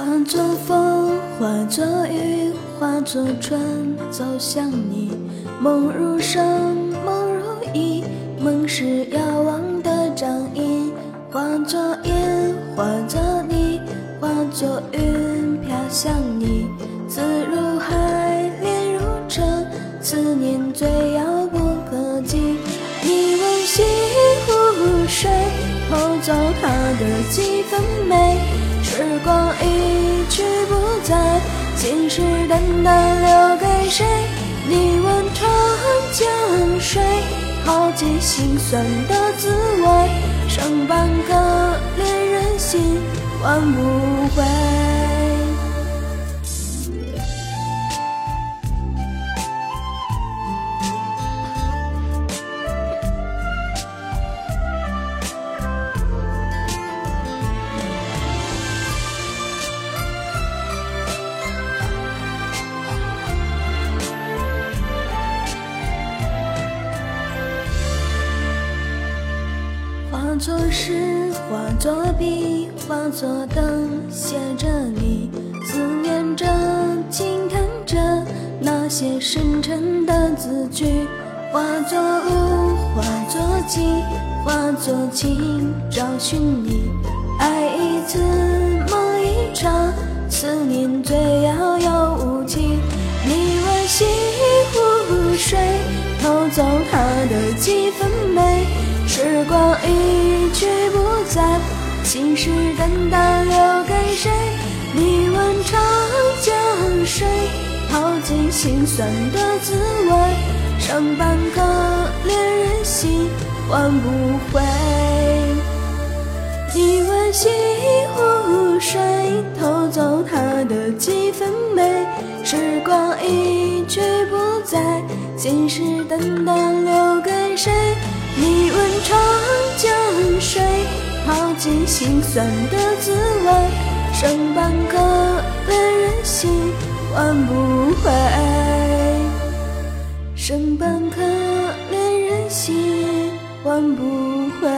化作风，化作雨，化作春，走向你。梦如声，梦如影，梦是遥望的掌印。化作烟，化作泥，化作云，飘向你。思如海，恋如城，思念最遥不可及。你问西湖水，偷走它的几分美。时光一去不再，信誓旦旦留给谁？你问长江水，耗尽心酸的滋味。剩半颗恋人心，换不回。化作诗，化作笔，化作灯，写着你，思念着，轻叹着那些深沉的字句。化作雾，化作景，化作情，找寻你。爱一次，梦一场，思念最遥遥无期。你问西湖水，偷走它的几分美。时光一去不再，信誓旦旦留给谁？你问长江水，淘尽心酸的滋味，剩半颗恋人心，换不回。你问西湖水，偷走她的几分美。时光一去不再，信誓旦旦留给谁？你问长江水，泡尽心酸的滋味，剩半颗恋人心换不回，剩半颗恋人心换不回。